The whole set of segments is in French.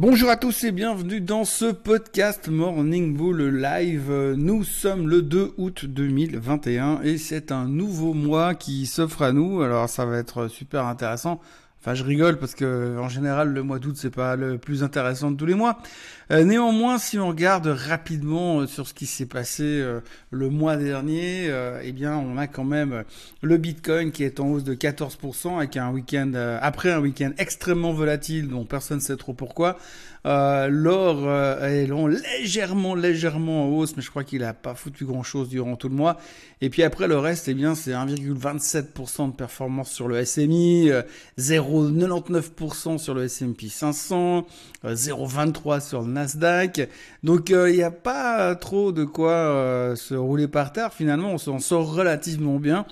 Bonjour à tous et bienvenue dans ce podcast Morning Bull Live. Nous sommes le 2 août 2021 et c'est un nouveau mois qui s'offre à nous. Alors ça va être super intéressant. Je rigole parce que en général, le mois d'août c'est pas le plus intéressant de tous les mois. Euh, néanmoins, si on regarde rapidement euh, sur ce qui s'est passé euh, le mois dernier, eh bien, on a quand même le Bitcoin qui est en hausse de 14% avec un week-end après un week-end extrêmement volatile dont personne ne sait trop pourquoi. L'or est légèrement, légèrement en hausse, mais je crois qu'il a pas foutu grand chose durant tout le mois. Et puis après le reste, eh bien, c'est 1,27% de performance sur le SMI, 0,99% sur le S&P 500, 0,23 sur le Nasdaq. Donc il euh, n'y a pas trop de quoi euh, se rouler par terre. Finalement, on s'en sort relativement bien.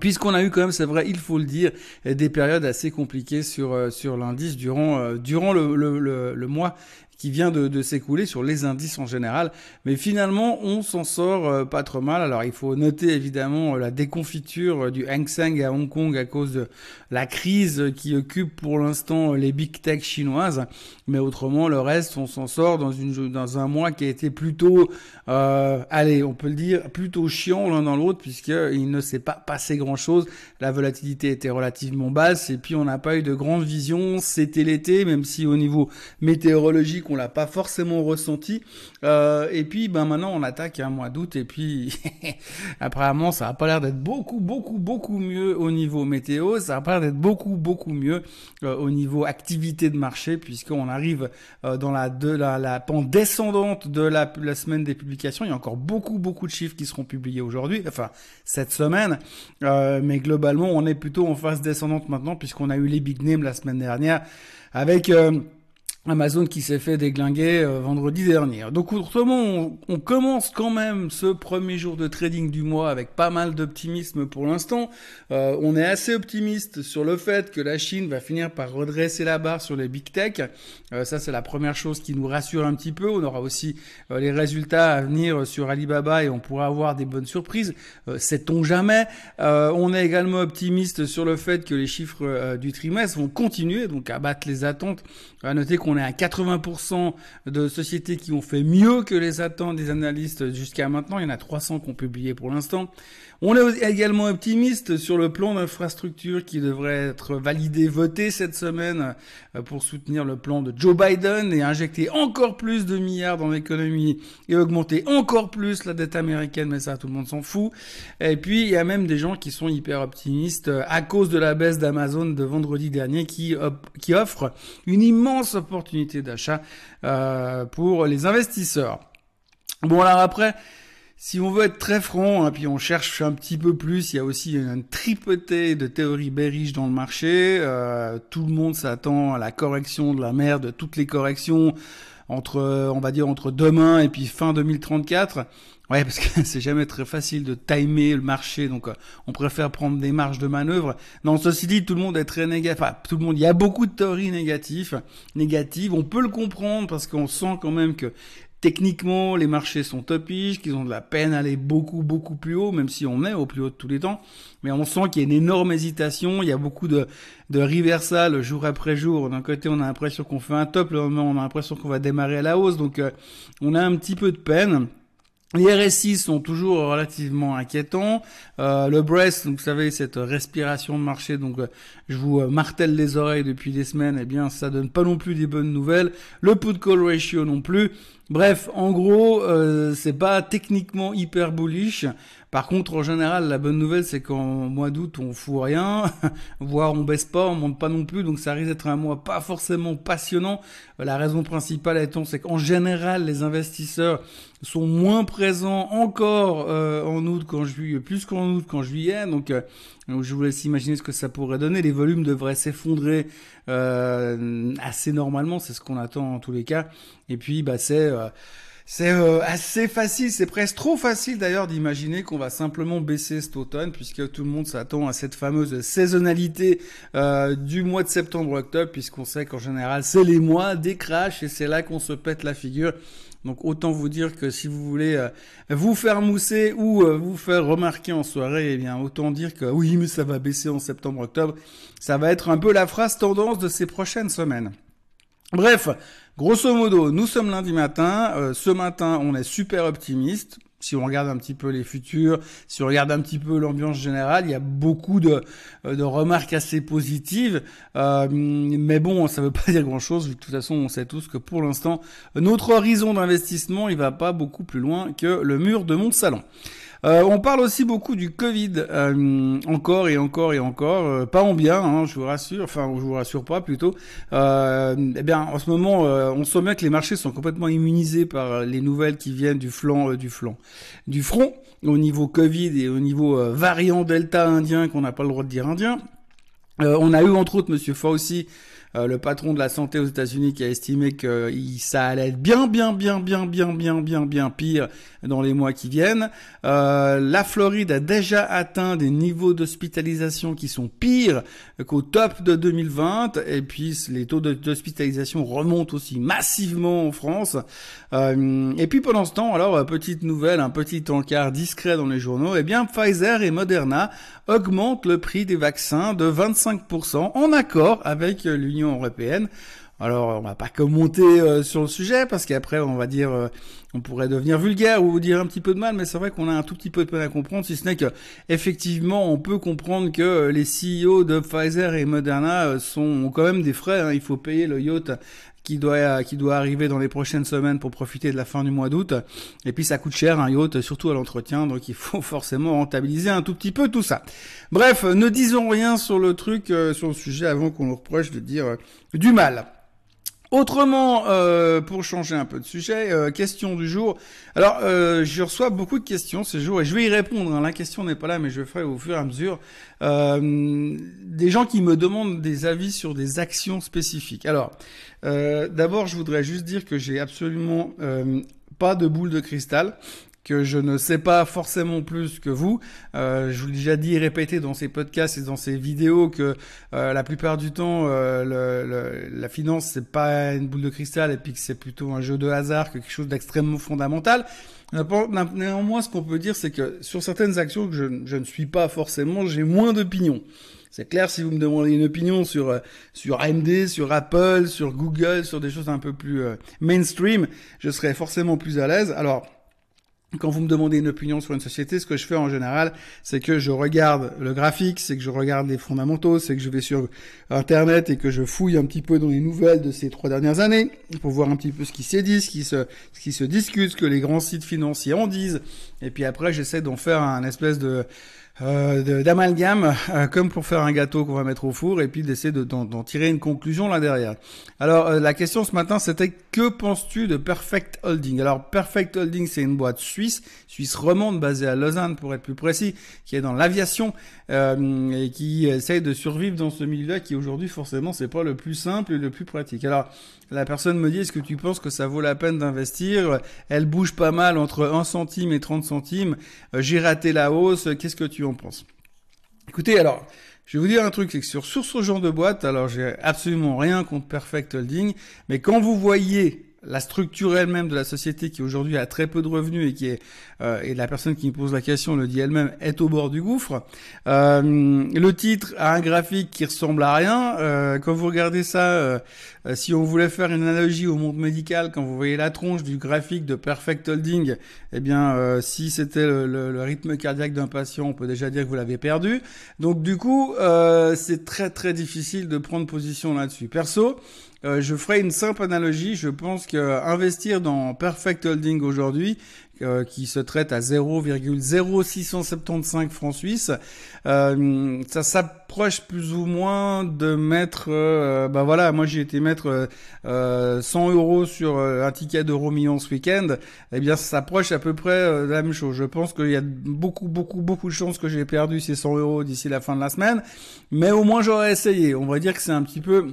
Puisqu'on a eu quand même, c'est vrai, il faut le dire, des périodes assez compliquées sur euh, sur l'indice durant durant le, le, le, mois qui vient de, de s'écouler sur les indices en général. Mais finalement, on s'en sort euh, pas trop mal. Alors, il faut noter évidemment euh, la déconfiture euh, du Hang Seng à Hong Kong à cause de la crise qui occupe pour l'instant les big tech chinoises. Mais autrement, le reste, on s'en sort dans une dans un mois qui a été plutôt, euh, allez, on peut le dire, plutôt chiant l'un dans l'autre puisqu'il ne s'est pas passé grand chose. La volatilité était relativement basse et puis on n'a pas eu de grande vision. C'était l'été, même si au niveau météorologique on l'a pas forcément ressenti. Euh, et puis, ben maintenant, on attaque un mois d'août, et puis apparemment, ça a pas l'air d'être beaucoup, beaucoup, beaucoup mieux au niveau météo. Ça a pas l'air d'être beaucoup, beaucoup mieux euh, au niveau activité de marché, puisqu'on arrive euh, dans la de la, la pente descendante de la, la semaine des publications. Il y a encore beaucoup, beaucoup de chiffres qui seront publiés aujourd'hui, enfin cette semaine. mais globalement, on est plutôt en phase descendante maintenant, puisqu'on a eu les big names la semaine dernière avec Amazon qui s'est fait déglinguer euh, vendredi dernier. Donc autrement, on, commence quand même ce premier jour de trading du mois avec pas mal d'optimisme pour l'instant. Euh, on est assez optimiste sur le fait que la Chine va finir par redresser la barre sur les big tech. Euh, ça, c'est la première chose qui nous rassure un petit peu. On aura aussi les résultats à venir sur Alibaba et on pourra avoir des bonnes surprises. Sait-on jamais On est également optimiste sur le fait que les chiffres du trimestre vont continuer donc à battre les attentes. À noter qu'on on est à 80% de sociétés qui ont fait mieux que les attentes des analystes jusqu'à maintenant. Il y en a 300 qui ont publié pour l'instant. On est également optimiste sur le plan d'infrastructure qui devrait être validé, voté cette semaine euh, pour soutenir le plan de Joe Biden et injecter encore plus de milliards dans l'économie et augmenter encore plus la dette américaine, mais ça tout le monde s'en fout. Et puis il y a même des gens qui sont hyper optimistes euh, à cause de la baisse d'Amazon de vendredi dernier qui, qui offre une immense opportunité d'achat euh, pour les investisseurs. Bon alors après, si on veut être très franc, hein, puis on cherche un petit peu plus, il y a aussi une tripotée de théories bearish dans le marché. Euh, tout le monde s'attend à la correction de la mer, de toutes les corrections entre, on va dire, entre demain et puis fin 2034. Ouais, parce que c'est jamais très facile de timer le marché, donc euh, on préfère prendre des marges de manœuvre. Non, ceci dit, tout le monde est très négatif. Enfin, tout le monde, il y a beaucoup de théories négatives. Négatives, on peut le comprendre parce qu'on sent quand même que Techniquement, les marchés sont topiches, qu'ils ont de la peine à aller beaucoup, beaucoup plus haut, même si on est au plus haut de tous les temps. Mais on sent qu'il y a une énorme hésitation, il y a beaucoup de, de reversal jour après jour. D'un côté, on a l'impression qu'on fait un top, le on a l'impression qu'on va démarrer à la hausse, donc euh, on a un petit peu de peine. Les RSI sont toujours relativement inquiétants. Euh, le donc vous savez, cette respiration de marché, donc euh, je vous euh, martèle les oreilles depuis des semaines, eh bien ça donne pas non plus des bonnes nouvelles. Le put call ratio non plus. Bref, en gros, euh, c'est pas techniquement hyper bullish. Par contre, en général, la bonne nouvelle, c'est qu'en mois d'août, on fout rien, voire on baisse pas, on monte pas non plus, donc ça risque d'être un mois pas forcément passionnant. La raison principale étant, c'est qu'en général, les investisseurs sont moins présents encore euh, en août qu'en juillet, plus qu'en août qu'en juillet, donc euh, je vous laisse imaginer ce que ça pourrait donner. Les volumes devraient s'effondrer euh, assez normalement, c'est ce qu'on attend en tous les cas. Et puis, bah, c'est euh, euh, assez facile, c'est presque trop facile d'ailleurs d'imaginer qu'on va simplement baisser cet automne puisque tout le monde s'attend à cette fameuse saisonnalité du mois de septembre-octobre puisqu'on sait qu'en général c'est les mois des crashs et c'est là qu'on se pète la figure. Donc autant vous dire que si vous voulez euh, vous faire mousser ou euh, vous faire remarquer en soirée, eh bien autant dire que oui, mais ça va baisser en septembre-octobre. Ça va être un peu la phrase tendance de ces prochaines semaines. Bref, grosso modo, nous sommes lundi matin. Euh, ce matin, on est super optimiste si on regarde un petit peu les futurs, si on regarde un petit peu l'ambiance générale, il y a beaucoup de, euh, remarques assez positives. Euh, mais bon, ça ne veut pas dire grand-chose. De toute façon, on sait tous que pour l'instant, notre horizon d'investissement, il va pas beaucoup plus loin que le mur de mon salon. Euh, on parle aussi beaucoup du Covid, euh, encore et encore et encore, euh, pas en bien, hein, je vous rassure, enfin je vous rassure pas plutôt. eh bien, en ce moment, on sent bien que les marchés sont complètement immunisés par les nouvelles qui viennent du flanc, du flanc, du front au niveau Covid et au niveau variant Delta indien qu'on n'a pas le droit de dire indien. on a eu entre autres Monsieur Fauci euh, le patron de la santé aux États-Unis qui a estimé que ça allait être bien, bien, bien, bien, bien, bien, bien, bien pire dans les mois qui viennent. Euh, la Floride a déjà atteint des niveaux d'hospitalisation qui sont pires qu'au top de 2020. Et puis les taux d'hospitalisation remontent aussi massivement en France. Euh, et puis pendant ce temps, alors petite nouvelle, un petit encart discret dans les journaux, eh bien Pfizer et Moderna augmentent le prix des vaccins de 25% en accord avec européenne. Alors, on va pas commenter euh, sur le sujet parce qu'après, on va dire, euh, on pourrait devenir vulgaire ou dire un petit peu de mal, mais c'est vrai qu'on a un tout petit peu de peine à comprendre, si ce n'est que effectivement, on peut comprendre que euh, les CEO de Pfizer et Moderna sont ont quand même des frais. Hein. Il faut payer le yacht qui doit qui doit arriver dans les prochaines semaines pour profiter de la fin du mois d'août. Et puis ça coûte cher un yacht, surtout à l'entretien, donc il faut forcément rentabiliser un tout petit peu tout ça. Bref, ne disons rien sur le truc, euh, sur le sujet avant qu'on nous reproche de dire euh, du mal. Autrement, euh, pour changer un peu de sujet, euh, question du jour. Alors, euh, je reçois beaucoup de questions ce jour et je vais y répondre. Hein. La question n'est pas là, mais je ferai au fur et à mesure. des gens qui me demandent des avis sur des actions spécifiques. Alors, d'abord, je voudrais juste dire que j'ai absolument pas de boule de cristal que je ne sais pas forcément plus que vous. Euh, je vous l'ai déjà dit et répété dans ces podcasts et dans ces vidéos que euh, la plupart du temps, euh, le, la finance c'est pas une boule de cristal et puis que c'est plutôt un jeu de hasard que quelque chose d'extrêmement fondamental. Néanmoins, ce qu'on peut dire, c'est que sur certaines actions que je, je ne suis pas forcément, j'ai moins d'opinion. C'est clair, si vous me demandez une opinion sur euh, sur AMD, sur Apple, sur Google, sur des choses un peu plus euh, mainstream, je serais forcément plus à l'aise. Alors, quand vous me demandez une opinion sur une société, ce que je fais en général, c'est que je regarde le graphique, c'est que je regarde les fondamentaux, c'est que je vais sur Internet et que je fouille un petit peu dans les nouvelles de ces trois dernières années pour voir un petit peu ce qui s'est dit, ce qui se, ce discute, ce que les grands sites financiers en disent. Et puis après, j'essaie d'en faire un espèce de, euh, d'amalgame, euh, comme pour faire un gâteau qu'on va mettre au four, et puis d'essayer d'en tirer une conclusion là derrière. Alors euh, la question ce matin, c'était que penses-tu de Perfect Holding? Alors Perfect Holding, c'est une boîte suisse, suisse romande, basée à Lausanne pour être plus précis, qui est dans l'aviation et qui essaye de survivre dans ce milieu-là, qui aujourd'hui forcément c'est pas le plus simple et le plus pratique. Alors la personne me dit, est-ce que tu penses que ça vaut la peine d'investir? Elle bouge pas mal entre 1 centime et 30 centimes. J'ai raté la hausse. Qu'est-ce que tu en penses Écoutez, alors, je vais vous dire un truc, c'est que sur, sur ce genre de boîte, alors j'ai absolument rien contre Perfect Holding, mais quand vous voyez la structure elle-même de la société qui aujourd'hui a très peu de revenus et qui est euh, et la personne qui me pose la question le dit elle-même est au bord du gouffre. Euh, le titre a un graphique qui ressemble à rien. Euh, quand vous regardez ça, euh, si on voulait faire une analogie au monde médical, quand vous voyez la tronche du graphique de Perfect Holding, eh bien si c'était le, le, rythme cardiaque d'un patient, on peut déjà dire que vous l'avez perdu. Donc du coup, c'est très très difficile de prendre position là-dessus. Perso, euh, je ferai une simple analogie. Je pense que investir dans Perfect Holding aujourd'hui, euh, qui se traite à 0,0675 francs suisses, euh, ça s'approche plus ou moins de mettre, bah voilà, moi j'ai été mettre 100 euros sur un ticket d'euro million ce week-end. Eh bien, ça s'approche à peu près de la même chose. Je pense qu'il y a beaucoup, beaucoup, beaucoup de chances que j'ai perdu ces 100 euros d'ici la fin de la semaine, mais au moins j'aurais essayé. On va dire que c'est un petit peu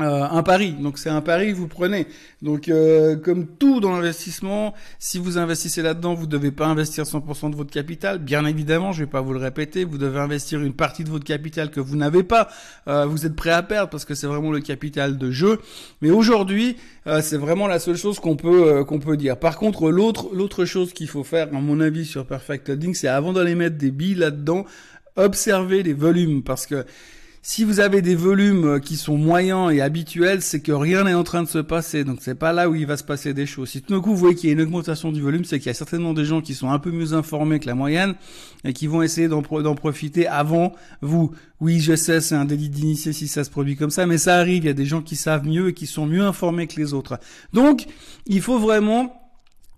euh, un pari, donc c'est un pari vous prenez. Donc euh, comme tout dans l'investissement, si vous investissez là-dedans, vous ne devez pas investir 100% de votre capital. Bien évidemment, je vais pas vous le répéter, vous devez investir une partie de votre capital que vous n'avez pas. Euh, vous êtes prêt à perdre parce que c'est vraiment le capital de jeu. Mais aujourd'hui, c'est vraiment la seule chose qu'on peut qu'on peut dire. Par contre, l'autre l'autre chose qu'il faut faire, à mon avis, sur Perfect Holding, c'est avant d'aller mettre des billes là-dedans, observer les volumes parce que si vous avez des volumes euh, qui sont moyens et habituels, c'est que rien n'est en train de se passer. Donc c'est pas là où il va se passer des choses. Si tout d'un coup vous voyez qu'il y a une augmentation du volume, c'est qu'il y a certainement des gens qui sont un peu mieux informés que la moyenne et qui vont essayer d'en profiter avant vous. Oui, je sais, c'est un délit d'initié si ça se produit comme ça, mais ça arrive. Il y a des gens qui savent mieux et qui sont mieux informés que les autres. Donc il faut vraiment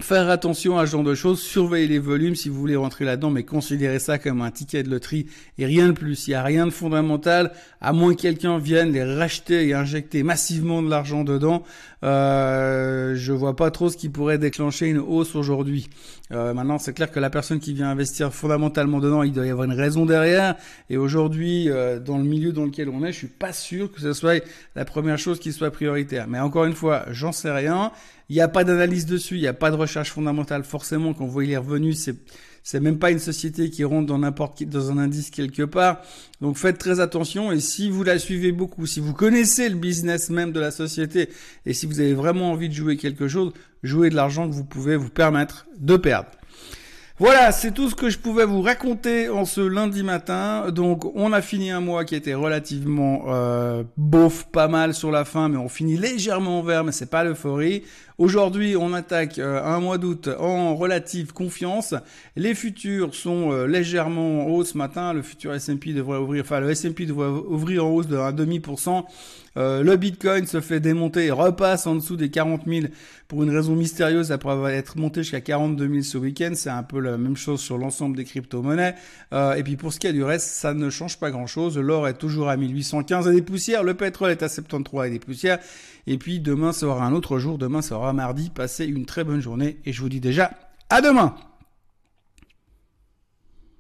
faire attention à ce genre de choses, surveiller les volumes si vous voulez rentrer là-dedans, mais considérez ça comme un ticket de loterie et rien de plus. Il n'y a rien de fondamental, à moins que quelqu'un vienne les racheter et injecter massivement de l'argent dedans. Euh, je vois pas trop ce qui pourrait déclencher une hausse aujourd'hui. Euh, maintenant, c'est clair que la personne qui vient investir fondamentalement dedans, il doit y avoir une raison derrière. Et aujourd'hui, euh, dans le milieu dans lequel on est, je suis pas sûr que ce soit la première chose qui soit prioritaire. Mais encore une fois, j'en sais rien. Il n'y a pas d'analyse dessus, il n'y a pas de recherche fondamentale forcément. Quand vous voyez les revenus, c'est c'est même pas une société qui rentre dans n'importe dans un indice quelque part. Donc faites très attention et si vous la suivez beaucoup, si vous connaissez le business même de la société et si vous avez vraiment envie de jouer quelque chose, jouez de l'argent que vous pouvez vous permettre de perdre. Voilà, c'est tout ce que je pouvais vous raconter en ce lundi matin. Donc, on a fini un mois qui était relativement euh, beauf, pas mal sur la fin, mais on finit légèrement en vert, mais c'est pas l'euphorie. Aujourd'hui, on attaque euh, un mois d'août en relative confiance. Les futurs sont euh, légèrement en hausse ce matin. Le futur S&P devrait ouvrir, enfin le S&P devrait ouvrir en hausse de 1,5%. Euh, le Bitcoin se fait démonter et repasse en dessous des 40 000 pour une raison mystérieuse après avoir être monté jusqu'à 42 000 ce week-end. C'est un peu la même chose sur l'ensemble des crypto-monnaies. Et puis pour ce qui est du reste, ça ne change pas grand-chose. L'or est toujours à 1815 et des poussières. Le pétrole est à 73 et des poussières. Et puis demain sera un autre jour. Demain sera mardi. Passez une très bonne journée et je vous dis déjà à demain